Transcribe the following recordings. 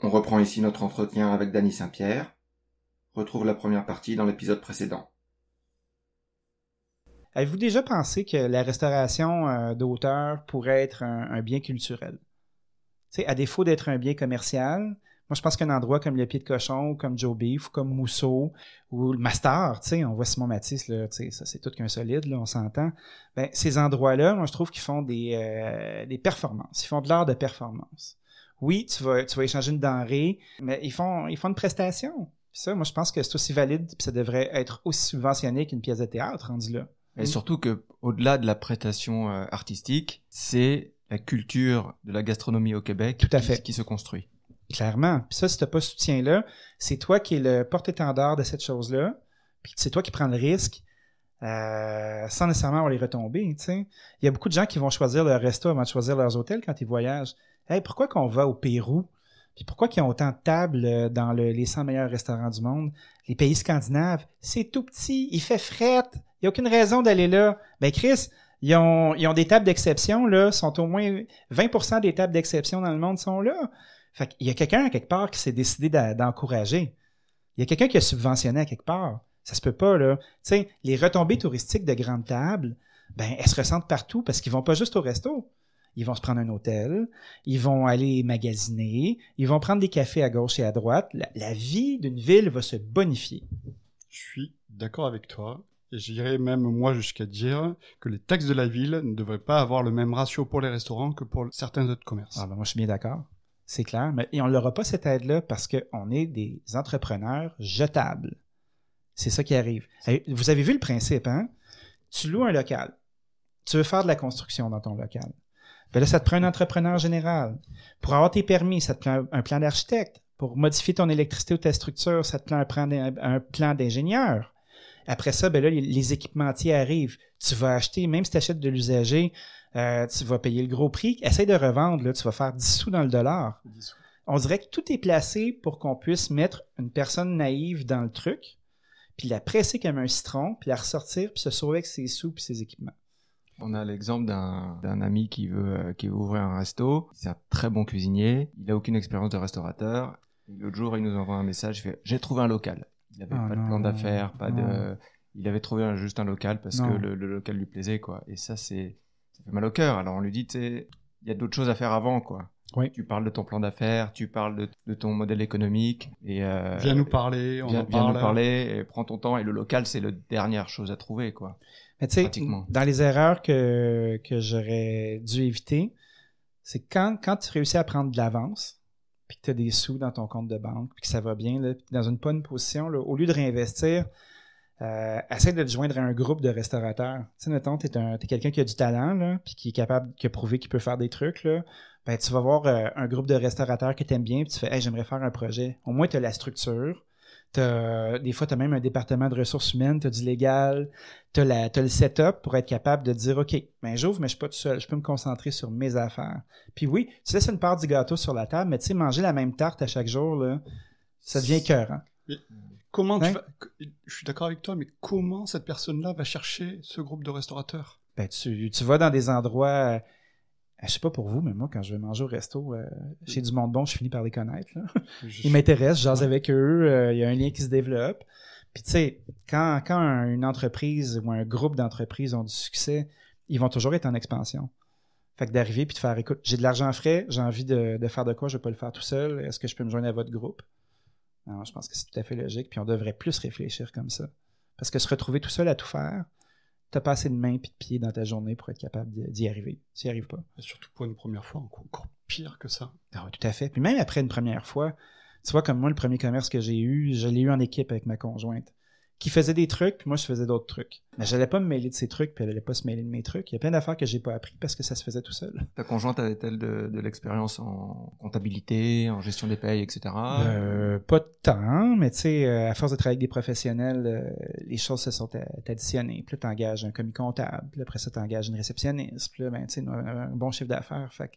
On reprend ici notre entretien avec Danny Saint-Pierre. Retrouve la première partie dans l'épisode précédent. Avez-vous déjà pensé que la restauration euh, d'auteur pourrait être un, bien culturel? à défaut d'être un bien commercial, moi je pense qu'un endroit comme le Pied de Cochon, ou comme Joe Beef, ou comme Mousseau, ou le Master, on voit Simon Matisse, ça c'est tout qu'un solide, on s'entend. Ben, ces endroits-là, moi je trouve qu'ils font des, euh, des performances, ils font de l'art de performance oui, tu vas, tu vas échanger une denrée, mais ils font, ils font une prestation. ça, moi, je pense que c'est aussi valide, puis ça devrait être aussi subventionné qu'une pièce de théâtre rendu là. Et surtout que, au-delà de la prestation euh, artistique, c'est la culture de la gastronomie au Québec Tout à fait. Qui, se construit. Clairement. Puis ça, si t'as pas ce soutien-là, c'est toi qui es le porte-étendard de cette chose-là, puis c'est toi qui prends le risque, euh, sans nécessairement avoir les retombées. Il y a beaucoup de gens qui vont choisir leur resto avant de choisir leurs hôtels quand ils voyagent. Hey, pourquoi qu'on va au Pérou? Puis pourquoi qu'ils ont autant de tables euh, dans les 100 meilleurs restaurants du monde? Les pays scandinaves, c'est tout petit, il fait fret, il n'y a aucune raison d'aller là. Ben Chris, ils ont, des tables d'exception, là, sont au moins 20% des tables d'exception dans le monde sont là. Fait qu'il y a quelqu'un quelque part qui s'est décidé d'encourager. Il y a quelqu'un qui a subventionné à quelque part. Ça se peut pas, là. Tu sais, les retombées touristiques de grandes tables, ben, elles se ressentent partout parce qu'ils vont pas juste au resto ils vont se prendre un hôtel, ils vont aller magasiner, ils vont prendre des cafés à gauche et à droite. La, vie d'une ville va se bonifier. Je suis d'accord avec toi. Et j'irais même moi jusqu'à dire que les taxes de la ville ne devraient pas avoir le même ratio pour les restaurants que pour certains autres commerces. Ah ben moi je suis bien d'accord. C'est clair. Mais, et on n'aura pas cette aide-là parce qu'on est des entrepreneurs jetables. C'est ça qui arrive. Vous avez vu le principe, hein? Tu loues un local. Tu veux faire de la construction dans ton local. Ben là, ça te prend un entrepreneur général. Pour avoir tes permis, ça te prend un plan d'architecte. Pour modifier ton électricité ou ta structure, ça te prend un plan d'ingénieur. Après ça, ben là, les, équipementiers arrivent. Tu vas acheter, même si tu achètes de l'usager, euh, tu vas payer le gros prix. Essaye de revendre, là, tu vas faire 10 sous dans le dollar. On dirait que tout est placé pour qu'on puisse mettre une personne naïve dans le truc, puis la presser comme un citron, puis la ressortir, puis se sauver avec ses sous puis ses équipements. On a l'exemple d'un ami qui veut, euh, qui veut ouvrir un resto. C'est un très bon cuisinier. Il a aucune expérience de restaurateur. L'autre jour, il nous envoie un message. Il fait J'ai trouvé un local. Il n'avait ah pas de plan d'affaires, pas de. Il avait trouvé juste un local parce que le, local lui plaisait, quoi. Et ça, c'est. Ça fait mal au cœur. Alors on lui dit il y a d'autres choses à faire avant, quoi. Oui. Tu parles de ton plan d'affaires, tu parles de, ton modèle économique. Et, euh, viens nous parler, on viens, viens nous parler, et prends ton temps. Et le local, c'est la dernière chose à trouver, quoi. Mais tu sais, dans les erreurs que, que j'aurais dû éviter, c'est quand, quand tu réussis à prendre de l'avance, puis que tu as des sous dans ton compte de banque, puis que ça va bien, là, dans une bonne position, là, au lieu de réinvestir, euh, essaie de te joindre à un groupe de restaurateurs. Tu sais, mettons, tu es, quelqu'un qui a du talent, là, puis qui est capable, qui a prouvé qu'il peut faire des trucs, là, ben, tu vas voir euh, un groupe de restaurateurs que tu aimes bien, puis tu fais hey, j'aimerais faire un projet. Au moins, tu as la structure, des fois, tu as même un département de ressources humaines, tu as du légal, tu as, le setup pour être capable de dire OK, ben j'ouvre, mais je suis pas tout seul, je peux me concentrer sur mes affaires. Puis oui, tu laisses une part du gâteau sur la table, mais tu sais, manger la même tarte à chaque jour, là, ça devient cœur. Hein? Comment tu hein? Je suis d'accord avec toi, mais comment cette personne-là va chercher ce groupe de restaurateurs? Ben, tu, tu vas dans des endroits ah, je sais pas pour vous, mais moi, quand je vais manger au resto, euh, chez du monde bon, je finis par les connaître. Ils m'intéressent, j'ose avec eux, euh, il y a un lien qui se développe. Puis tu sais, quand, quand une entreprise ou un groupe d'entreprises ont du succès, ils vont toujours être en expansion. Fait que d'arriver puis de faire, écoute, j'ai de l'argent frais, j'ai envie de, faire de quoi, je vais pas le faire tout seul, est-ce que je peux me joindre à votre groupe? Non, je pense que c'est tout à fait logique, puis on devrait plus réfléchir comme ça. Parce que se retrouver tout seul à tout faire, t'as pas assez de mains et de pieds dans ta journée pour être capable d'y arriver. Tu n'y arrives pas. surtout pour une première fois, encore, pire que ça. Ah, tout à fait. Puis même après une première fois, tu vois, comme moi, le premier commerce que j'ai eu, je l'ai eu en équipe avec ma conjointe qui faisait des trucs, puis moi je faisais d'autres trucs. Mais j'allais pas me mêler de ses trucs, puis elle allait pas se mêler de mes trucs. Il y a plein d'affaires que j'ai pas appris parce que ça se faisait tout seul. Ta conjointe avait-elle de, de l'expérience en comptabilité, en gestion des payes, etc. Euh, pas de temps, mais tu sais, euh, à force de travailler avec des professionnels, euh, les choses se sont additionnées. Puis là, t'engages un commis comptable, puis après ça, t'engages une réceptionniste, puis là, ben, tu sais, un, bon chiffre d'affaires. Fait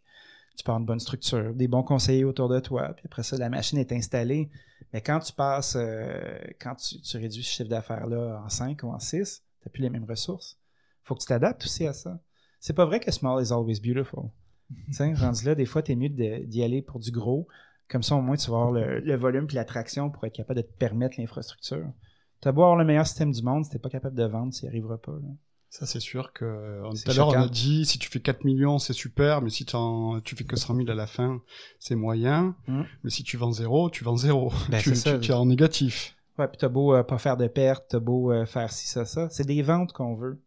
tu pars une bonne structure, des bons conseillers autour de toi, puis après ça, la machine est installée. Mais quand tu passes, euh, quand tu, réduis ce chiffre d'affaires-là en 5 ou en 6, tu n'as plus les mêmes ressources. faut que tu t'adaptes aussi à ça. C'est pas vrai que small is always beautiful. tu sais, rendu là, des fois, tu es mieux d'y aller pour du gros Comme ça, au moins, tu vas avoir le, le volume puis l'attraction pour être capable de te permettre l'infrastructure. T'as beau avoir le meilleur système du monde, si t'es pas capable de vendre, ça n'y arrivera pas. là. Ça, c'est sûr que euh, tout à l'heure, on a dit si tu fais 4 millions, c'est super, mais si tu fais que 100 000 à la fin, c'est moyen. Mm. Mais si tu vends zéro, tu vends zéro. Ben, tu, ça. tu, tu es en négatif. Ouais, puis t'as beau euh, pas faire de pertes, t'as beau euh, faire ci, ça, ça. C'est des ventes qu'on veut.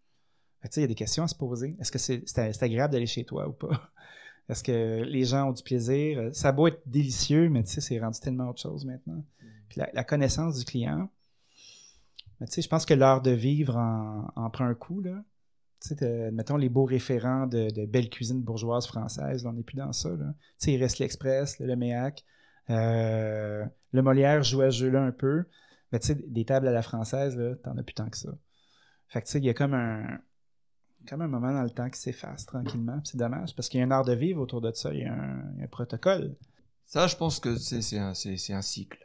Tu sais, il y a des questions à se poser. Est-ce que c'est agréable d'aller chez toi ou pas? Est-ce que les gens ont du plaisir? Ça a beau être délicieux, mais tu sais, c'est rendu tellement autre chose maintenant. Puis la, la connaissance du client. Mais tu sais, je pense que l'art de vivre en, en prend un coup, là. Tu sais, mettons les beaux référents de, de belle cuisine bourgeoise française, là, on n'est plus dans ça, là. Tu sais, il reste l'Express, le, le Méac. Euh, le Molière jouait à ce jeu-là un peu. Mais tu sais, des tables à la française, là, t'en as plus tant que ça. Fait que tu sais, il y a comme un, comme un moment dans le temps qui s'efface tranquillement. C'est dommage parce qu'il y a un art de vivre autour de ça. Il y a un, un protocole. Ça, je pense que c'est un, un cycle.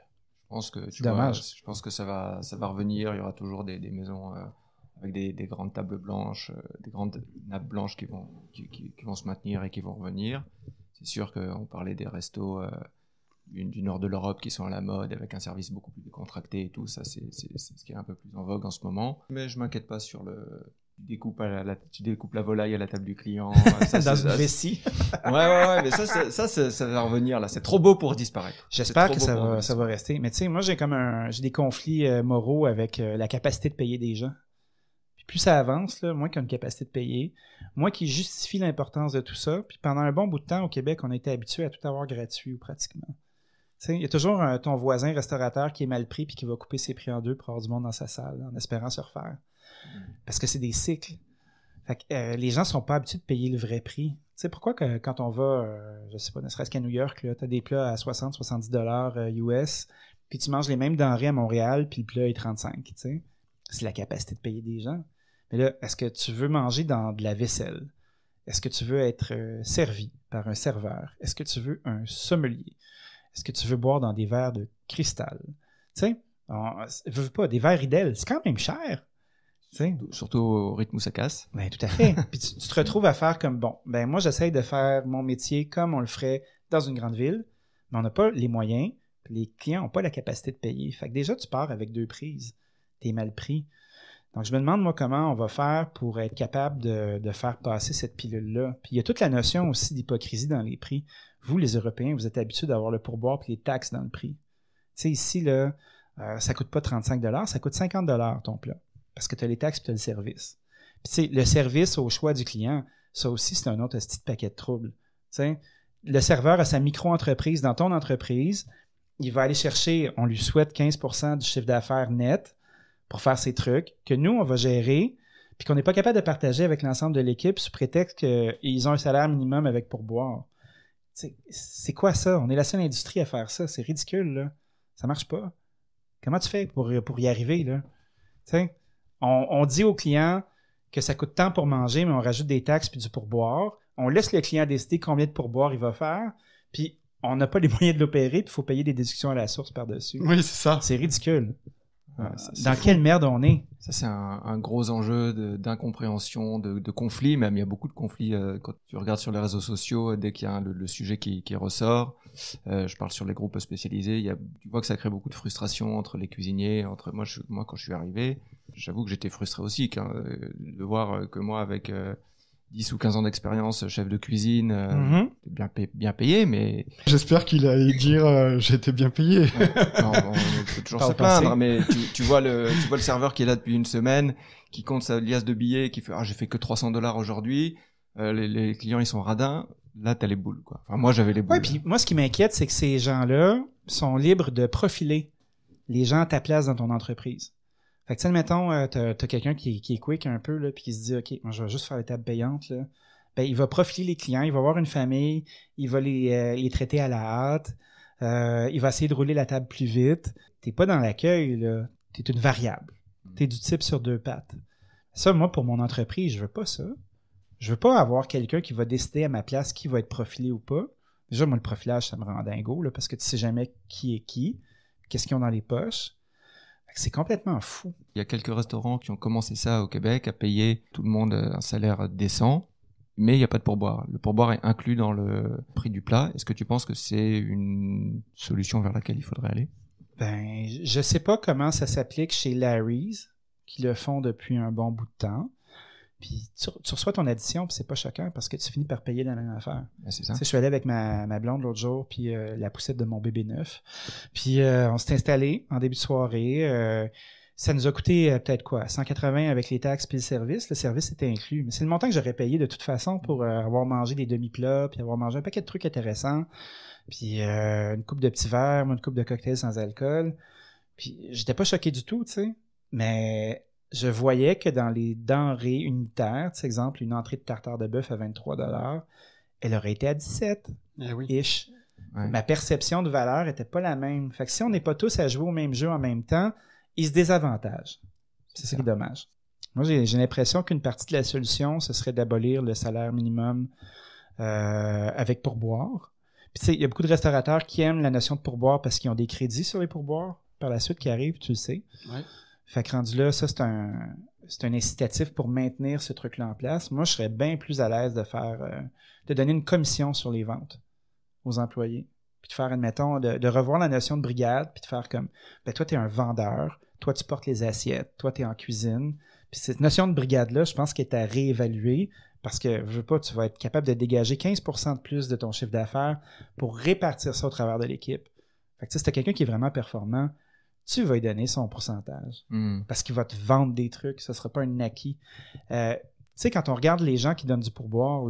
Je pense que tu vois, je pense que ça va ça va revenir. Il y aura toujours des, des maisons euh, avec des, des grandes tables blanches, euh, des grandes nappes blanches qui vont qui, qui- qui vont se maintenir et qui vont revenir. C'est sûr qu'on parlait des restos euh, du, du nord de l'Europe qui sont à la mode avec un service beaucoup plus décontracté et tout. Ça, c'est ce qui est un peu plus en vogue en ce moment. Mais je m'inquiète pas sur le découpes, à la, la- tu découpes la volaille à la table du client. Ça, dans c'est- une vessie. Ouais, ouais, ouais, mais ça, ça, ça, va revenir là. C'est trop beau pour disparaître. J'espère que ça va, ça va rester. Mais tu sais, moi, j'ai comme un, j'ai des conflits euh, moraux avec euh, la capacité de payer des gens. Puis plus ça avance, là, moins a une capacité de payer, moins qui justifie l'importance de tout ça. Puis pendant un bon bout de temps au Québec, on a été habitué à tout avoir gratuit ou pratiquement. Tu sais, il y a toujours euh, ton voisin restaurateur qui est mal pris puis qui va couper ses prix en deux pour avoir du monde dans sa salle en espérant se refaire. Parce que c'est des cycles. Fait que, euh, les gens sont pas habitués de payer le vrai prix. Tu sais pourquoi quand on va, euh, je sais pas, ne serait-ce qu'à New York, tu as des plats à 60-70 dollars US, puis tu manges les mêmes denrées à Montréal, puis le plat est 35, tu sais. C'est la capacité de payer des gens. Mais là, est-ce que tu veux manger dans de la vaisselle? Est-ce que tu veux être euh, servi par un serveur? Est-ce que tu veux un sommelier? Est-ce que tu veux boire dans des verres de cristal? Tu sais, pas, des verres Ridel, c'est quand même cher. Tu Surtout au rythme où ça casse. ben, tout à fait. Puis tu, tu te retrouves à faire comme bon. Ben, moi, j'essaye de faire mon métier comme on le ferait dans une grande ville, mais on n'a pas les moyens, puis les clients n'ont pas la capacité de payer. Fait que déjà, tu pars avec deux prises. T'es mal pris. Donc, je me demande, moi, comment on va faire pour être capable de, de faire passer cette pilule-là. Puis il y a toute la notion aussi d'hypocrisie dans les prix. Vous, les Européens, vous êtes habitués d'avoir le pourboire puis les taxes dans le prix. Tu sais, ici, là, euh, ça coûte pas 35 ça coûte 50 ton plat. Parce que tu as les taxes et tu as le service. Puis, tu sais, le service au choix du client, ça aussi, c'est un autre petit paquet de troubles. Tu sais, le serveur a sa micro-entreprise dans ton entreprise. Il va aller chercher, on lui souhaite 15% du chiffre d'affaires net pour faire ses trucs, que nous, on va gérer, puis qu'on n'est pas capable de partager avec l'ensemble de l'équipe sous prétexte qu'ils ont un salaire minimum avec pourboire. C'est quoi ça? On est la seule industrie à faire ça. C'est ridicule, là. Ça marche pas. Comment tu fais pour, pour y arriver, là? On, on dit au client que ça coûte tant pour manger, mais on rajoute des taxes puis du pourboire. On laisse le client décider combien de pourboire il va faire, puis on n'a pas les moyens de l'opérer, puis il faut payer des déductions à la source par-dessus. Oui, c'est ça. C'est ridicule. C'est- c'est Dans fou. quelle merde on est? Ça, c'est un, un gros enjeu d'incompréhension, de, de conflits. Même il y a beaucoup de conflits euh, quand tu regardes sur les réseaux sociaux. euh, Dès qu'il y a un- le, le sujet qui, qui ressort, euh, je parle sur les groupes spécialisés. Il y a, tu vois que ça crée beaucoup de frustration entre les cuisiniers. Entre moi, je, moi quand je suis arrivé, j'avoue que j'étais frustré aussi quand, euh, de voir euh, que moi, avec euh, 10 ou 15 ans d'expérience, chef de cuisine, euh, Mhm. bien, payé, bien payé, mais J'espère qu'il allait dire euh, j'étais bien payé. non, on peut toujours Pas se plaindre, mais tu, tu vois le, tu vois le serveur qui est là depuis une semaine, qui compte sa liasse de billets, qui fait ah j'ai fait que 300 dollars aujourd'hui. Euh, les, les clients ils sont radins. Là t'as les boules quoi. Enfin moi j'avais les boules. Ouais, puis moi, ce qui m'inquiète, c'est que ces gens-là sont libres de profiler les gens à ta place dans ton entreprise. Fait que, tu sais, mettons, euh, t'as, t'as quelqu'un qui, qui est quick un peu, là, puis qui se dit, OK, moi, je vais juste faire les tables payantes, là. Ben, il va profiler les clients, il va avoir une famille, il va les, euh, les traiter à la hâte, euh, il va essayer de rouler la table plus vite. T'es pas dans l'accueil, là. T'es une variable. T'es du type sur deux pattes. Ça, moi, pour mon entreprise, je veux pas ça. Je veux pas avoir quelqu'un qui va décider à ma place qui va être profilé ou pas. Déjà, moi, le profilage, ça me rend dingo, là, parce que tu sais jamais qui est qui, qu'est-ce qu'ils ont dans les poches. C'est complètement fou. Il y a quelques restaurants qui ont commencé ça au Québec, à payer tout le monde euh, un salaire décent. mais il n'y a pas de pourboire. Le pourboire est inclus dans le prix du plat. Est-ce que tu penses que c'est une solution vers laquelle il faudrait aller? Ben, je sais pas comment ça s'applique chez Larry's, qui le font depuis un bon bout de temps. Puis tu, tu reçois ton addition, puis c'est pas choquant parce que tu finis par payer la même affaire. Ben, c'est Tu ça. sais, je suis allé avec ma, ma blonde l'autre jour, puis euh, la poussette de mon bébé neuf. Puis euh, on s'est installé en début de soirée. euh, ça nous a coûté peut-être quoi 180 avec les taxes puis le service. Le service était inclus. Mais c'est le montant que j'aurais payé de toute façon pour avoir mangé des demi-plats, puis avoir mangé un paquet de trucs intéressants. Puis une coupe de petits verres, une coupe de cocktails sans alcool. Puis j'étais pas choqué du tout, tu sais. Mais je voyais que dans les denrées unitaires, tu sais, exemple, une entrée de tartare de bœuf à 23 elle aurait été à 17 Eh oui. ish. Ouais. Ma perception de valeur était pas la même. Fait que si on n'est pas tous à jouer au même jeu en même temps, ils se désavantagent. C'est ça qui est dommage. Moi, j'ai l'impression qu'une partie de la solution, ce serait d'abolir le salaire minimum euh, avec pourboire. Puis tu sais, il y a beaucoup de restaurateurs qui aiment la notion de pourboire parce qu'ils ont des crédits sur les pourboires par la suite qui arrivent, tu le sais. Ouais. Fait que rendu là, ça, c'est un, c'est un incitatif pour maintenir ce truc-là en place. Moi, je serais bien plus à l'aise de faire, euh, de donner une commission sur les ventes aux employés. Puis de faire, admettons, de, revoir la notion de brigade, puis de faire comme, ben toi, tu es un vendeur, toi, tu portes les assiettes, toi, tu es en cuisine. Puis cette notion de brigade-là, je pense qu'elle est à réévaluer parce que, je veux pas, tu vas être capable de dégager 15% de plus de ton chiffre d'affaires pour répartir ça au travers de l'équipe. Fait que tu si t'as quelqu'un qui est vraiment performant, tu vas lui donner son pourcentage Hmm. parce qu'il va te vendre des trucs, ce ne sera pas un acquis. Euh, tu sais, quand on regarde les gens qui donnent du pourboire,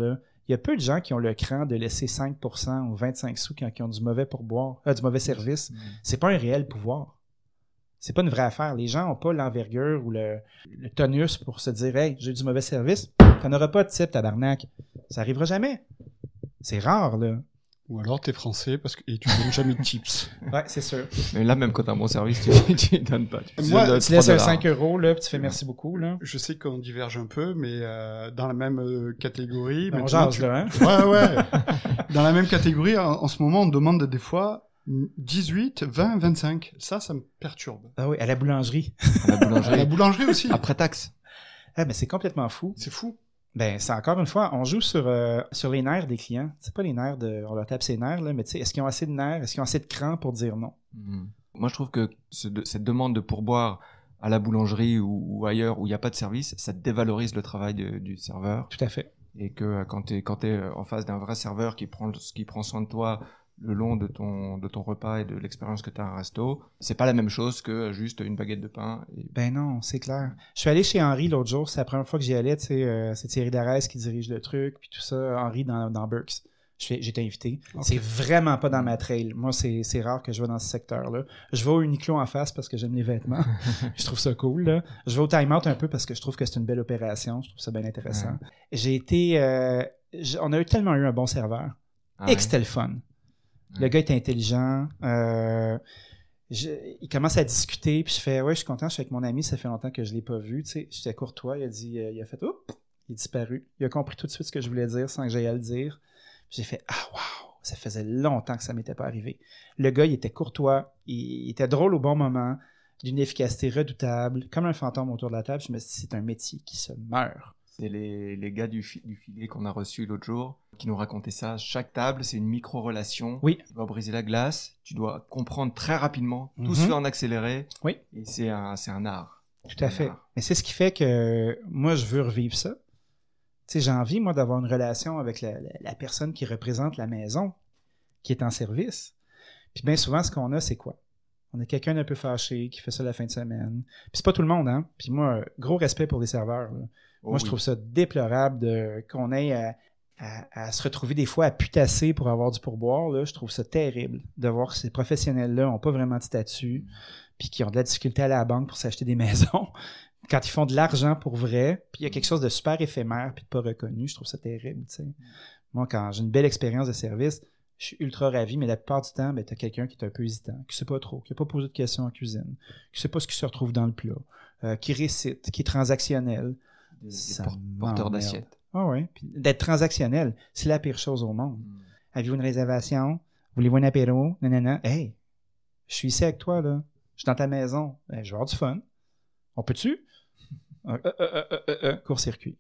il y a peu de gens qui ont le cran de laisser 5% ou 25 sous quand ils ont du mauvais pourboire, euh, du mauvais service. C'est pas un réel pouvoir. C'est pas une vraie affaire. Les gens n'ont pas l'envergure ou le, le tonus pour se dire Hey, j'ai du mauvais service. T'en auras pas de type, tabarnak. Ça arrivera jamais. C'est rare, là. Ou alors t'es français parce que et tu donnes jamais de tips. Ouais, c'est sûr. Mais là, même quand t'as un bon service, tu, tu donnes pas. Tu Moi, Tu laisses 3 un dollars. 5 euros, là, puis tu fais merci beaucoup, là. Je sais qu'on diverge un peu, mais euh, dans la même euh, catégorie. On maintenant, jase, tu- là, hein? Ouais, ouais. dans la même catégorie, en, en ce moment, on demande des fois 18, 20, 25. Ça, ça me perturbe. Ah oui, à la boulangerie. À la À la boulangerie. boulangerie aussi. Après taxe. Ah, mais c'est complètement fou. C'est fou. Ben, c'est encore une fois, on joue sur, euh, sur les nerfs des clients. C'est pas les nerfs de. On leur tape ses nerfs, là, mais tu sais, est-ce qu'ils ont assez de nerfs? Est-ce qu'ils ont assez de cran pour dire non? Hmm. Moi, je trouve que ce- cette demande de pourboire à la boulangerie ou, ou ailleurs où il n'y a pas de service, ça dévalorise le travail de- du serveur. Tout à fait. Et que euh, quand tu es, euh, en face d'un vrai serveur qui prend, qui prend soin de toi le long de ton, de ton repas et de l'expérience que tu as à un resto, c'est pas la même chose que juste une baguette de pain. Et... Ben non, c'est clair. Je suis allé chez Henri l'autre jour, c'est la première fois que j'y allais, tu sais, euh, c'est Thierry Darès qui dirige le truc, puis tout ça, Henri dans, dans Burks. J'étais invité. C'est vraiment pas dans ma trail. Moi, c'est rare que je vais dans ce secteur-là. Je vais au Uniqlo en face parce que j'aime les vêtements. je trouve ça cool. Là. Je vais au Time Out un peu parce que je trouve que c'est une belle opération. Je trouve ça bien intéressant. J'ai été... euh, on a eu tellement eu un bon serveur. Ah et ouais? que c'était le fun. Le Ouais. gars était intelligent. euh, je- il commence à discuter, puis je fais Ouais, je suis content, je suis avec mon ami, ça fait longtemps que je l'ai pas vu. Tu sais, j'étais courtois, il a dit, euh, il a fait Oups, il est disparu. Il a compris tout de suite ce que je voulais dire sans que j'aille à le dire. J'ai fait Ah waouh, ça faisait longtemps que ça m'était pas arrivé. Le gars, il était courtois, il, il était drôle au bon moment, d'une efficacité redoutable, comme un fantôme autour de la table. Je me suis dit, c'est un métier qui se meurt. C'est les, les gars du, fi- du filet qu'on a reçus l'autre jour qui nous racontaient ça. Chaque table, c'est une micro-relation. Oui. Tu dois briser la glace, tu dois comprendre très rapidement, tout Mhm. se fait en accéléré. Oui. Et c'est un, c'est un art. Tout à Un fait. Mais c'est ce qui fait que moi, je veux revivre ça. Tu sais, j'ai envie, moi, d'avoir une relation avec la, la- la personne qui représente la maison, qui est en service. Puis bien souvent, ce qu'on a, c'est quoi? On a quelqu'un d'un peu fâché qui fait ça la fin de semaine. Puis c'est pas tout le monde, hein? Puis moi, gros respect pour les serveurs. là. Oh moi, je trouve ça déplorable de, qu'on ait à, à- à se retrouver des fois à putasser pour avoir du pourboire. Là. Je trouve ça terrible de voir que ces professionnels-là n'ont pas vraiment de statut, puis qui ont de la difficulté à aller à la banque pour s'acheter des maisons. Quand ils font de l'argent pour vrai, puis il y a quelque chose de super éphémère puis de pas reconnu, je trouve ça terrible. tu sais. Moi, quand j'ai une belle expérience de service, je suis ultra ravi, mais la plupart du temps, ben, tu as quelqu'un qui est un peu hésitant, qui sait pas trop, qui n'a pas posé de questions en cuisine, qui sait pas ce qui se retrouve dans le plat, euh, qui récite, qui est transactionnel. Des- des porteurs d'assiettes. Ah ouais. Puis d'être transactionnel, c'est la pire chose au monde. Avez-vous une réservation? Voulez-vous un apéro? Nanana. Hey, je suis ici avec toi, là. Je suis dans ta maison. Ben, je vais avoir du fun. On peut-tu? Euh, euh, euh, euh, euh, euh, Court-circuit.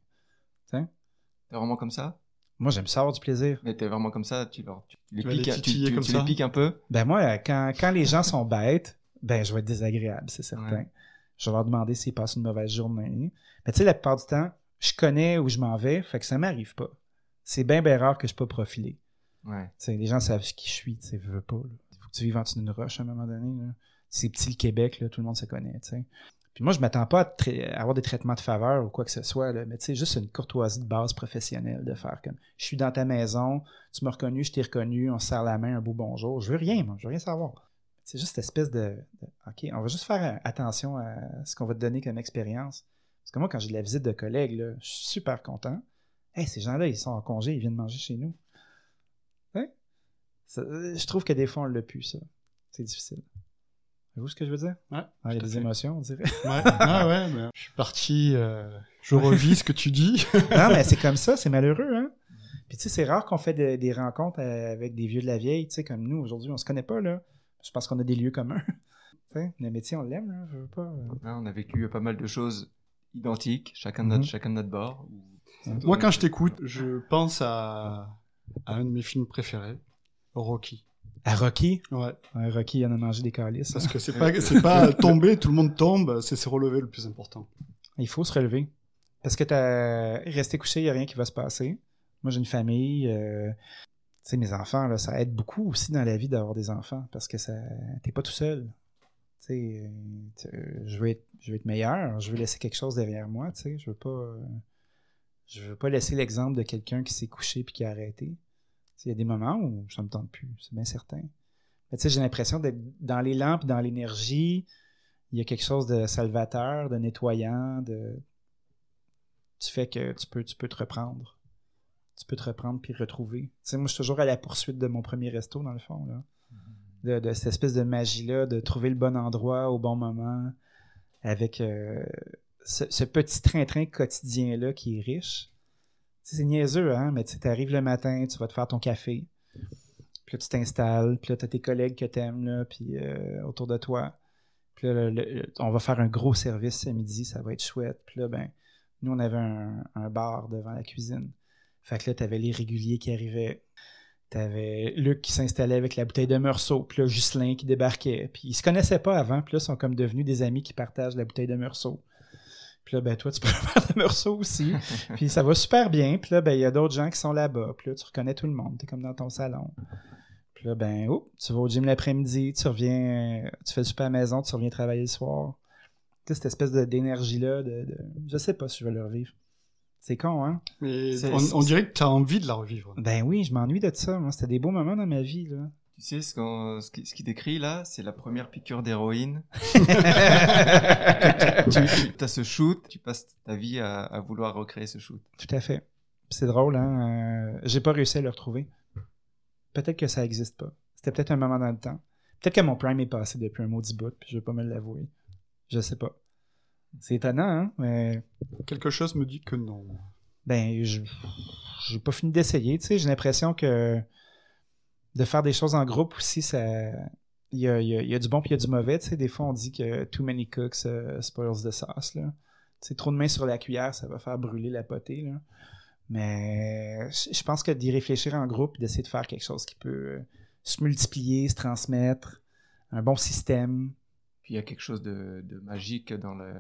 T'es vraiment comme ça? Moi, j'aime ça avoir du plaisir. Mais t'es vraiment comme ça, tu, leur, tu les, Tu vas les piques, tu, titiller tu- comme tu ça? les piques un peu? Ben moi, quand, quand les gens sont bêtes, ben je vais être désagréable, c'est certain. Ouais. Je vais leur demander s'ils passent une mauvaise journée. Mais tu sais, la plupart du temps, je connais où je m'en vais, fait que ça m'arrive pas. C'est bien, bien rare que je sois pas profilé. Ouais. Les gens savent qui je suis, tu veux pas. Il faut que tu vives en dessous d'une roche à un moment donné. C'est petit le Québec, là, tout le monde se connaît. Puis moi, je m'attends pas à, avoir des traitements de faveur ou quoi que ce soit, là, mais tu sais, juste une courtoisie de base professionnelle de faire comme je suis dans ta maison, tu m'as reconnu, je t'ai reconnu, on se serre la main, un beau bonjour. Je veux rien, moi, je veux rien savoir. C'est juste cette espèce de, de- OK, on va juste faire euh, attention à ce qu'on va te donner comme expérience. Parce que moi, quand j'ai de la visite de collègues, là, je suis super content. Hey, ces gens-là, ils sont en congé, ils viennent manger chez nous. Hein? Ça- je trouve que des fois, on l'a pu, ça. C'est difficile. Vous ce que je veux dire? Ouais, Ah, il y a des fait. émotions, on dirait. Ouais, ah ouais, mais je suis parti, euh, je revis ce que tu dis. non, mais c'est comme ça, c'est malheureux, hein? Puis tu sais, c'est rare qu'on fait de- des rencontres euh, avec des vieux de la vieille, tu sais, comme nous, aujourd'hui, on se connaît pas, là. Je pense qu'on a des lieux communs. Tu sais, le métier, on l'aime, là, je veux pas. euh. Là, on a vécu pas mal de choses identiques, chacun de notre, Mhm. chacun de notre bord. Moi, quand je t'écoute, je pense à, à un de mes films préférés, Rocky. À Rocky, Ouais, Ouais, Rocky, il en a mangé des calices. parce que c'est pas, c'est pas tomber, tout le monde tombe, c'est se relever le plus important. Il faut se relever. Parce que t'as resté couché, il n'y a rien qui va se passer. Moi, j'ai une famille. euh, Tu sais, mes enfants, là, ça aide beaucoup aussi dans la vie d'avoir des enfants. Parce que ça t'es pas tout seul. Euh, je veux être, je veux être meilleur. Je veux laisser quelque chose derrière moi. Tu sais, je veux pas. euh, Je veux pas laisser l'exemple de quelqu'un qui s'est couché puis qui a arrêté. Il y a des moments où ça me tente plus, c'est bien certain. Mais tu sais, j'ai l'impression d'être dans l'élan puis dans l'énergie. Il y a quelque chose de salvateur, de nettoyant, de tu fais que tu peux, tu peux te reprendre. Tu peux te reprendre puis retrouver. Tu sais, moi, je suis toujours à la poursuite de mon premier resto, dans le fond. Là. De, cette espèce de magie-là, de trouver le bon endroit au bon moment, avec euh, ce, petit train-train quotidien-là qui est riche. Tu c'est niaiseux, hein, mais tu arrives le matin, tu vas te faire ton café, puis là, tu t'installes, puis là, tu as tes collègues que tu aimes, puis euh, autour de toi. Puis là, on va faire un gros service ce midi, ça va être chouette. Puis là, ben, nous, on avait un, bar devant la cuisine. Fait que là, t'avais les réguliers qui arrivaient. T'avais Luc qui s'installait avec la bouteille de Meursault. Puis là, Ghislain qui débarquait. Puis ils se connaissaient pas avant. Puis là, ils sont comme devenus des amis qui partagent la bouteille de Meursault. Puis là, ben, toi, tu peux faire de Meursault aussi. puis ça va super bien. Puis là, ben, il y a d'autres gens qui sont là-bas. Puis là, tu reconnais tout le monde. T'es comme dans ton salon. Puis là, ben, oh, tu vas au gym l'après-midi. Tu reviens, euh, tu fais le super à la maison. Tu reviens travailler le soir. Tu sais, cette espèce d'énergie-là, de, de- je sais pas si je vais le revivre. C'est con, hein? Mais on, dirait que tu as envie de la revivre. Ben oui, je m'ennuie de ça. Moi, c'était des beaux moments dans ma vie, là. Tu sais, ce, qu'on- ce qui, ce qui décrit là, c'est la première piqûre d'héroïne. tu as ce shoot, tu passes ta vie à, à vouloir recréer ce shoot. Tout à fait. C'est drôle, hein? euh, J'ai pas réussi à le retrouver. Peut-être que ça existe pas. C'était peut-être un moment dans le temps. Peut-être que mon prime est passé depuis un maudit bout, puis je vais pas me l'avouer. Je sais pas. C'est étonnant, hein? Mais Quelque chose me dit que non. ben, je j'ai pas fini d'essayer. Tu sais, j'ai l'impression que de faire des choses en groupe aussi, ça. Il y a, il y a- il y a du bon puis il y a du mauvais. Tu sais, des fois, on dit que too many cooks euh, spoils the sauce. Là. Tu sais, trop de mains sur la cuillère, ça va faire brûler la potée. Là. Mais je pense que d'y réfléchir en groupe et d'essayer de faire quelque chose qui peut se multiplier, se transmettre, un bon système. Puis il y a quelque chose de, de magique dans, le,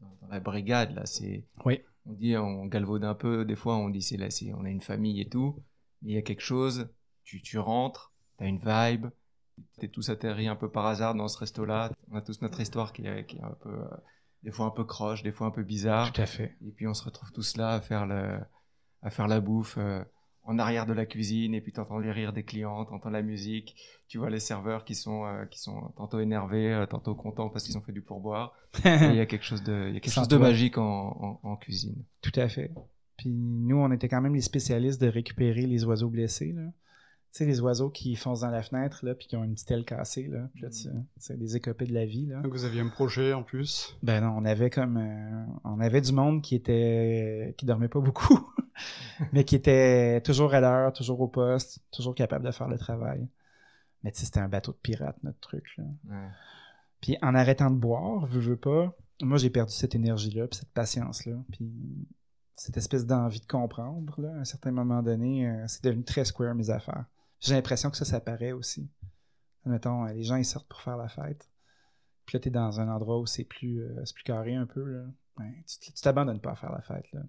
dans, dans la brigade là. C'est, Oui. on dit, on galvaude un peu. Des fois, on dit c'est là, c'est, on a une famille et tout. Mais il y a quelque chose. Tu, tu rentres, t'as une vibe. T'es tous atterris un peu par hasard dans ce resto-là. On a tous notre histoire qui est, qui est un peu, euh, des fois un peu croche, des fois un peu bizarre. à fait. Et puis on se retrouve tous là à faire le, à faire la bouffe euh, en arrière de la cuisine. Et puis t'entends les rires des clients, t'entends la musique. Tu vois les serveurs qui sont, euh, qui sont tantôt énervés, euh, tantôt contents parce qu'ils ont fait du pourboire. Il y a quelque chose de, il y a quelque chose de magique en, en, en cuisine. Tout à fait. Puis nous, on était quand même les spécialistes de récupérer les oiseaux blessés. Là. Tu sais, les oiseaux qui foncent dans la fenêtre, là, puis qui ont une petite aile cassée. Là. Puis là, tu- c'est des écopées de la vie. Là. Donc vous aviez un projet en plus. Ben non, on avait comme... euh, on avait du monde qui était... qui dormait pas beaucoup, mais qui était toujours à l'heure, toujours au poste, toujours capable de faire le travail. Mais tu sais, c'était un bateau de pirate, notre truc. Là. Ouais. Puis en arrêtant de boire, veux, veux pas, moi j'ai perdu cette énergie-là, puis cette patience-là. Puis cette espèce d'envie de comprendre, là, à un certain moment donné, euh, c'est devenu très square mes affaires. J'ai l'impression que ça, ça paraît aussi. Mettons, les gens, ils sortent pour faire la fête. Puis là, t'es dans un endroit où c'est plus, euh, plus carré un peu, là. Tu tu t'abandonnes pas à faire la fête, là.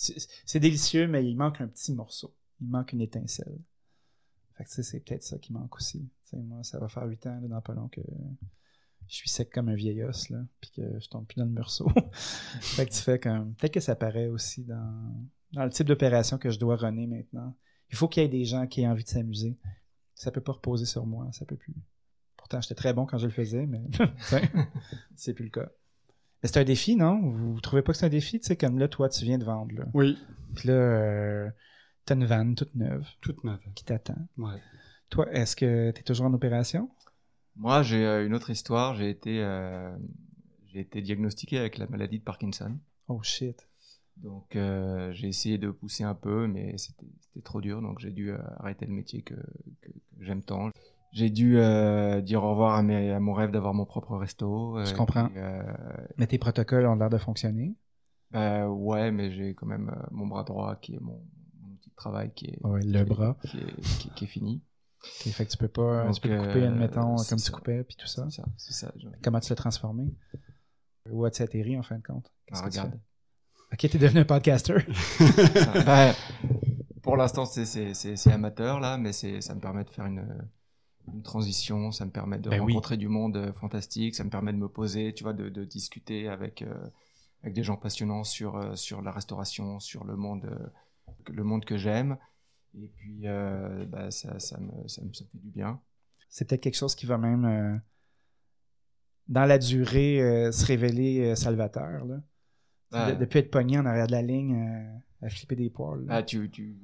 C'est délicieux, mais il manque un petit morceau. Il manque une étincelle. Fait que, c'est peut-être ça qui manque aussi. Moi, ça va faire huit ans, là, dans pas long, que je suis sec comme un vieil os, là, puis que je tombe plus dans le morceau. fait que tu fais comme... Peut-être que ça paraît aussi dans, dans le type d'opération que je dois runner maintenant. Il faut qu'il y ait des gens qui aient envie de s'amuser. Ça peut pas reposer sur moi, ça peut plus. Pourtant, j'étais très bon quand je le faisais, mais c'est plus le cas. Mais c'est un défi, non? Vous, vous trouvez pas que c'est un défi? Tu sais, comme là, toi, tu viens de vendre, là. Oui, Puis là, euh, t'as une vanne toute neuve toute neuve. qui t'attend. Ouais. Toi, est-ce que t'es toujours en opération? Moi, j'ai euh, une autre histoire. J'ai été, euh, j'ai été diagnostiqué avec la maladie de Parkinson. Oh shit. Donc, euh, j'ai essayé de pousser un peu, mais c'était trop dur. Donc, j'ai dû arrêter le métier que, que, que j'aime tant. J'ai dû euh, dire au revoir à, mes, à mon rêve d'avoir mon propre resto. euh, Je comprends. euh, Mais tes protocoles ont l'air de fonctionner. bah, ouais, mais j'ai quand même euh, mon bras droit qui est mon, mon outil de travail qui est, Ouais, le qui est- bras. qui est, qui est- qui est fini. Ok, fait que tu peux pas, Donc, tu peux le couper, euh, admettons, comme tu ça. coupais, puis tout ça. C'est ça, c'est ça. je- Comment tu l'as transformé? Où as-tu atterri, en fin de compte? Ah, que tu regarde. fais? Ok, t'es devenu un podcaster. Ça- bah, pour l'instant, c'est- amateur là, mais ça me permet de faire une, une transition, ça me permet de Ben oui. rencontrer du monde euh, fantastique, ça me permet de me poser, tu vois, de, de discuter avec euh, avec des gens passionnants sur euh, sur la restauration, sur le monde euh, le monde que j'aime. Et puis euh, bah, ça, ça, me, ça me ça me fait du bien. C'est peut-être quelque chose qui va même, euh, dans la durée, euh, se révéler euh, salvateur. Là. De, de plus être pogné en arrière de la ligne euh, à flipper des poils. bah, tu tu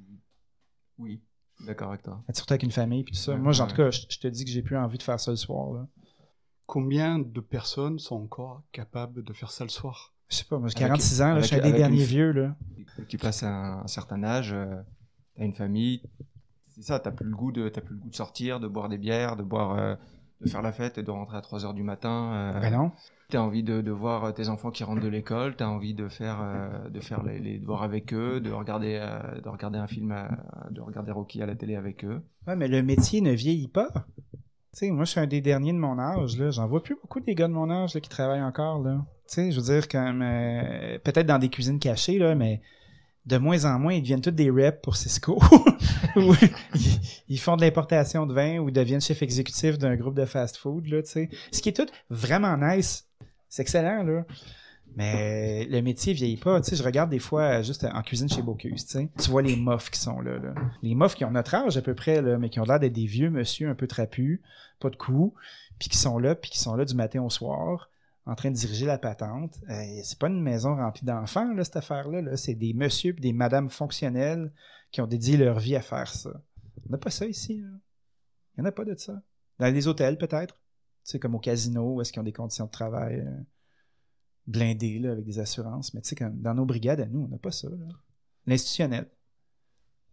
oui, d'accord avec toi. Surtout avec une famille puis tout ça. Ouais, Moi, en tout cas, je, je te dis que j'ai plus envie de faire ça le soir. Là. Combien de personnes sont encore capables de faire ça le soir? Je sais pas, moi j'ai Avec- 46 ans, là, je suis un des une derniers vieux. Là. Tu passes un, un certain âge, euh, t'as une famille, c'est ça, t'as plus le goût de, t'as plus le goût de sortir, de boire des bières, de boire, euh, de faire la fête et de rentrer à 3 heures du matin. euh, Ben non. T'as envie de, de voir tes enfants qui rentrent de l'école, t'as envie de faire, euh, de faire les, devoirs avec eux, de regarder, euh, de regarder un film, à- de regarder Rocky à la télé avec eux. Ouais, mais le métier ne vieillit pas. Tu sais, moi, je suis un des derniers de mon âge. J'en vois plus beaucoup des gars de mon âge, là, qui travaillent encore, là. Tu sais, je veux dire, comme, euh, peut-être dans des cuisines cachées, là, mais de moins en moins, ils deviennent tous des reps pour Cisco. Ils, font de l'importation de vin ou deviennent chef exécutif d'un groupe de fast-food, tu. Ce qui est tout vraiment nice. C'est excellent, là. Mais le métier vieillit pas. Tu sais, je regarde des fois euh, juste en cuisine chez Bocuse, tu vois les mofs qui sont là. Les mofs qui ont notre âge à peu près, là, mais qui ont l'air d'être des vieux monsieur un peu trapus, pas de coups, puis qui sont là, puis qui sont là du matin au soir, en train de diriger la patente. Euh, c'est pas une maison remplie d'enfants, là, cette affaire-là. Là. C'est des messieurs et des madames fonctionnels qui ont dédié leur vie à faire ça. On n'a pas ça ici, là. Il n'y en a pas de ça. Dans les hôtels, peut-être. Tu sais, comme au casino, où est-ce qu'ils ont des conditions de travail euh, blindées, là, avec des assurances. Mais tu sais, comme dans nos brigades, à nous, on n'a pas ça. L'institutionnel.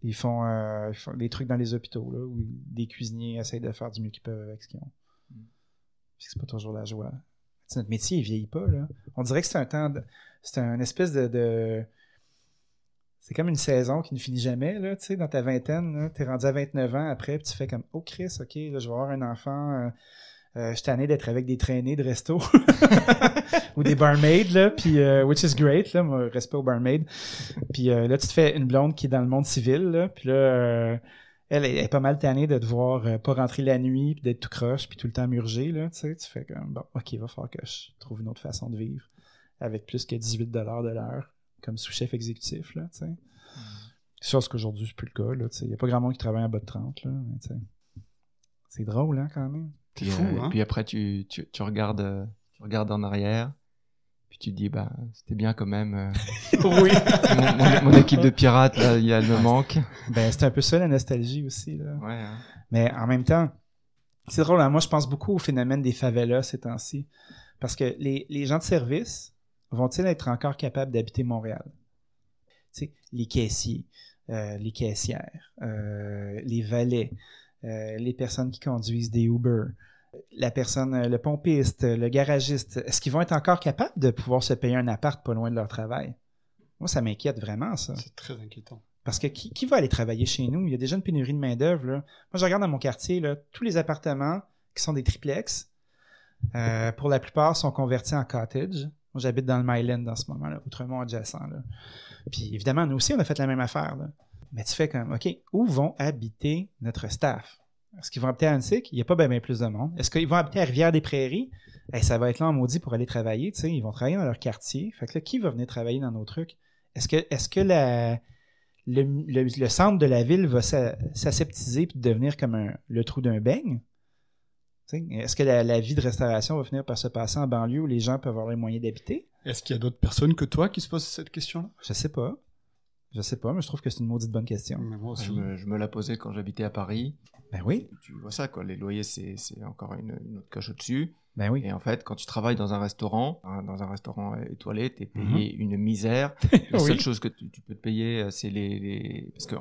Ils font, euh, ils font des trucs dans les hôpitaux, là, où des cuisiniers essayent de faire du mieux qu'ils peuvent avec ce qu'ils ont. Mm. C'est pas toujours la joie. Notre métier, il vieillit pas, là. On dirait que c'est un temps, de- c'est un espèce de, de- c'est comme une saison qui ne finit jamais, là, tu sais, dans ta vingtaine, t'es rendu à 29 ans après, puis tu fais comme, oh Chris, ok, là, je vais avoir un enfant, euh, euh, je suis tanné d'être avec des traînées de resto, ou des barmaids, là, puis, euh, which is great, là, moi, respect aux barmaids, puis euh, là, tu te fais une blonde qui est dans le monde civil, là, puis là, euh, elle est, pas mal tannée de devoir euh, pas rentrer la nuit, puis d'être tout croche, puis tout le temps murgé, là, tu sais, tu fais comme, bon, ok, il va falloir que je trouve une autre façon de vivre, avec plus que 18 de l'heure, comme sous-chef exécutif, là, tu sais. Chose qu'aujourd'hui, c'est plus le cas, là, tu sais. Il y a pas grand monde qui travaille en bas de 30, là, mais tu sais. C'est drôle, hein, quand même. Puis, fou, euh, hein Et puis après, tu, tu, tu regardes, euh, tu regardes en arrière, puis tu te dis, bah, c'était bien quand même. euh, oui. mon, mon- mon équipe de pirates, là, il y a le manque. Ben, c'est un peu ça, la nostalgie aussi, là. Ouais, hein. Mais en même temps, c'est drôle, hein, moi je pense beaucoup au phénomène des favelas ces temps-ci. Parce que les, les gens de service vont-ils être encore capables d'habiter Montréal? Tu sais, les caissiers, euh, les caissières, euh, les valets, euh, les personnes qui conduisent des Uber, la personne, euh, le pompiste, le garagiste, est-ce qu'ils vont être encore capables de pouvoir se payer un appart pas loin de leur travail? Moi, ça m'inquiète vraiment, ça. C'est très inquiétant. Parce que qui, qui va aller travailler chez nous? Il y a déjà une pénurie de main-d'œuvre. Moi, je regarde dans mon quartier, là, tous les appartements qui sont des triplex, euh, pour la plupart, sont convertis en cottage. Moi, j'habite dans le Myland en ce moment, là, Outremont adjacent. Là. Puis évidemment, nous aussi, on a fait la même affaire. Là. Mais tu fais comme, OK, où vont habiter notre staff? Est-ce qu'ils vont habiter à Annecy? Il n'y a pas bien plus de monde. Est-ce qu'ils vont habiter à Rivière-des-Prairies? Eh, ça va être là en maudit pour aller travailler. Tu sais, ils vont travailler dans leur quartier. Fait que là, qui va venir travailler dans nos trucs? Est-ce que, est-ce que la, le, le- le centre de la ville va s'a- s'aseptiser puis devenir comme un- le trou d'un beigne? Est-ce que la, la vie de restauration va finir par se passer en banlieue où les gens peuvent avoir les moyens d'habiter? Est-ce qu'il y a d'autres personnes que toi qui se posent cette question-là? Je sais pas. Je sais pas, mais je trouve que c'est une maudite bonne question. Mais moi aussi. Je me, je me la posais quand j'habitais à Paris. Ben oui, Tu vois ça, quoi. Les loyers, c'est encore une, une autre coche au-dessus. ben oui. Et en fait, quand tu travailles dans un restaurant, hein, dans un restaurant étoilé, t'es payé Mhm. une misère. La Oui. seule chose que tu, tu peux te payer, euh, c'est les, les... Parce que,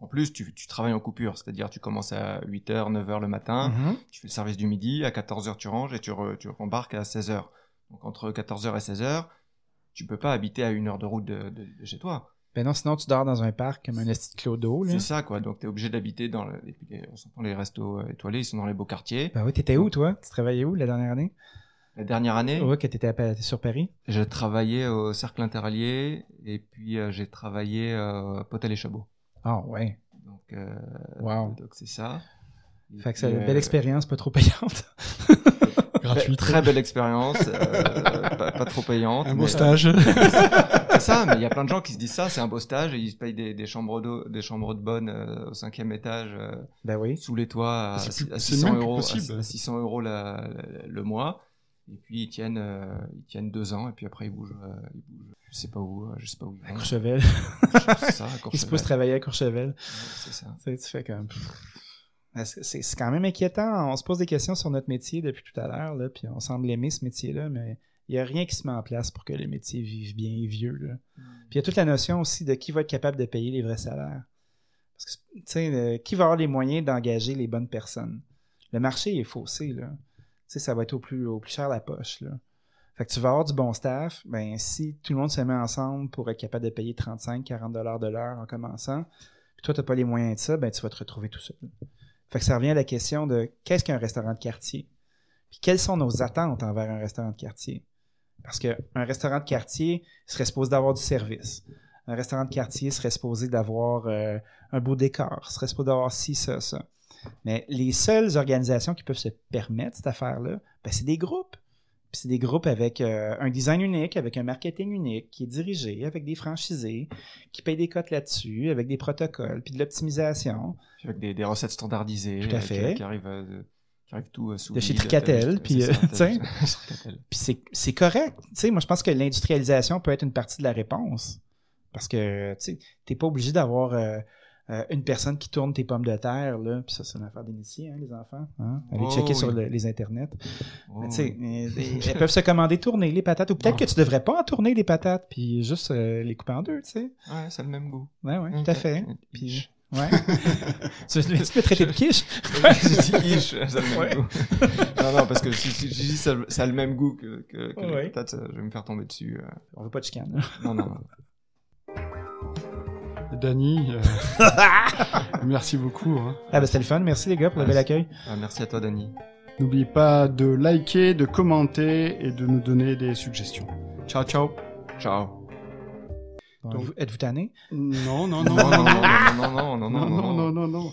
en plus, tu, tu travailles en coupure. C'est-à-dire, tu commences à 8h, 9h le matin, Mhm. tu fais le service du midi, à 14h, tu ranges et tu, re- tu rembarques à 16h. Donc, entre 14h et 16h, tu peux pas habiter à une heure de route de, de- de chez toi. Ben non, sinon tu dors dans un parc comme un esti de clodo, là. C'est ça, quoi. Donc, tu es obligé d'habiter dans le... les, restos euh, étoilés, ils sont dans les beaux quartiers. Ben oui, t'étais où, toi? Tu travaillais où la dernière année? La dernière année, Ouais, que t'étais à sur Paris? Je travaillais au Cercle Interallié et puis euh, j'ai travaillé euh, à Potel et Chabot. Ah ouais. Donc, euh, Wow. donc c'est ça. Et Fait que c'est une euh, belle expérience, pas trop payante. Gratuite. Très belle expérience, euh, pas, pas trop payante. Un beau mais- stage. C'est ça, mais il y a plein de gens qui se disent ça, c'est un beau stage et ils se payent des, des chambres d'eau, des chambres de bonne euh, au cinquième étage euh, ben oui. sous les toits à, C'est six- plus- à c'est 600 même plus euros, à, à 600 euros la- la- le mois. Et puis ils tiennent, euh, ils tiennent deux ans et puis après ils bougent, euh, ils bougent. Je sais pas où, euh, je sais pas où. ils À. Courchevel. Ça, à Ils se poussent travailler à Courchevel. Ouais, C'est ça. Tu sais, tu fais comme. C'est quand même inquiétant. On se pose des questions sur notre métier depuis tout à l'heure, puis on semble aimer ce métier-là, mais il n'y a rien qui se met en place pour que le métier vive bien et vieux. Là. Puis il y a toute la notion aussi de qui va être capable de payer les vrais salaires. Parce que, tu sais, euh, qui va avoir les moyens d'engager les bonnes personnes? Le marché est faussé, là. Tu sais, ça va être au plus, au plus cher la poche, là. Fait que tu vas avoir du bon staff, ben si tout le monde se met ensemble pour être capable de payer 35-40 dollars de l'heure en commençant, puis toi, tu n'as pas les moyens de ça, ben tu vas te retrouver tout seul. Fait que ça revient à la question de qu'est-ce qu'un restaurant de quartier? Puis quelles sont nos attentes envers un restaurant de quartier? Parce qu'un restaurant de quartier serait supposé d'avoir du service. Un restaurant de quartier serait supposé d'avoir euh, un beau décor, serait supposé d'avoir ci, ça, ça. Mais les seules organisations qui peuvent se permettre cette affaire-là, ben, c'est des groupes. Puis c'est des groupes avec euh, un design unique, avec un marketing unique, qui est dirigé, avec des franchisés, qui payent des cotes là-dessus, avec des protocoles, puis de l'optimisation. Avec des, des recettes standardisées Tout à euh, fait. qui, qui arrivent euh, de- euh, De chez vide, Tricatel, euh, puis, c'est euh, chez Tricatel. Puis c'est, correct. Tu sais, moi, je pense que l'industrialisation peut être une partie de la réponse. Parce que, tu sais, t'es pas obligé d'avoir euh, une personne qui tourne tes pommes de terre, là. Puis ça, c'est une affaire d'initié, hein, les enfants. Hein? Allez Oh, checker oui. sur le- les internets. Oh, euh, elles peuvent se commander tourner les patates. Ou peut-être que tu devrais pas en tourner les patates, puis juste euh, les couper en deux, tu sais. Ouais, c'est le même goût. Ouais, ouais, tout à fait. Puis. Ouais. tu veux tu veux me traiter de quiche? J'ai dit quiche, ça a le même Ouais. goût. non, non, parce que si, si je dis ça, ça a le même goût que, que, que Ouais. les patates, ça- je vais me faire tomber dessus. euh. On veut pas de chicane. Non, non, non. Dany, euh, merci beaucoup. hein. Ah, ben c'était le fun. Merci, les gars, pour le bel accueil. Ah, merci à toi, Dani. N'oubliez pas de liker, de commenter et de nous donner des suggestions. Ciao, ciao. Ciao. Êtes-vous- tanné? Non, non, Non, non, non, non, non, non, non, non, non, non, non, non, non, non.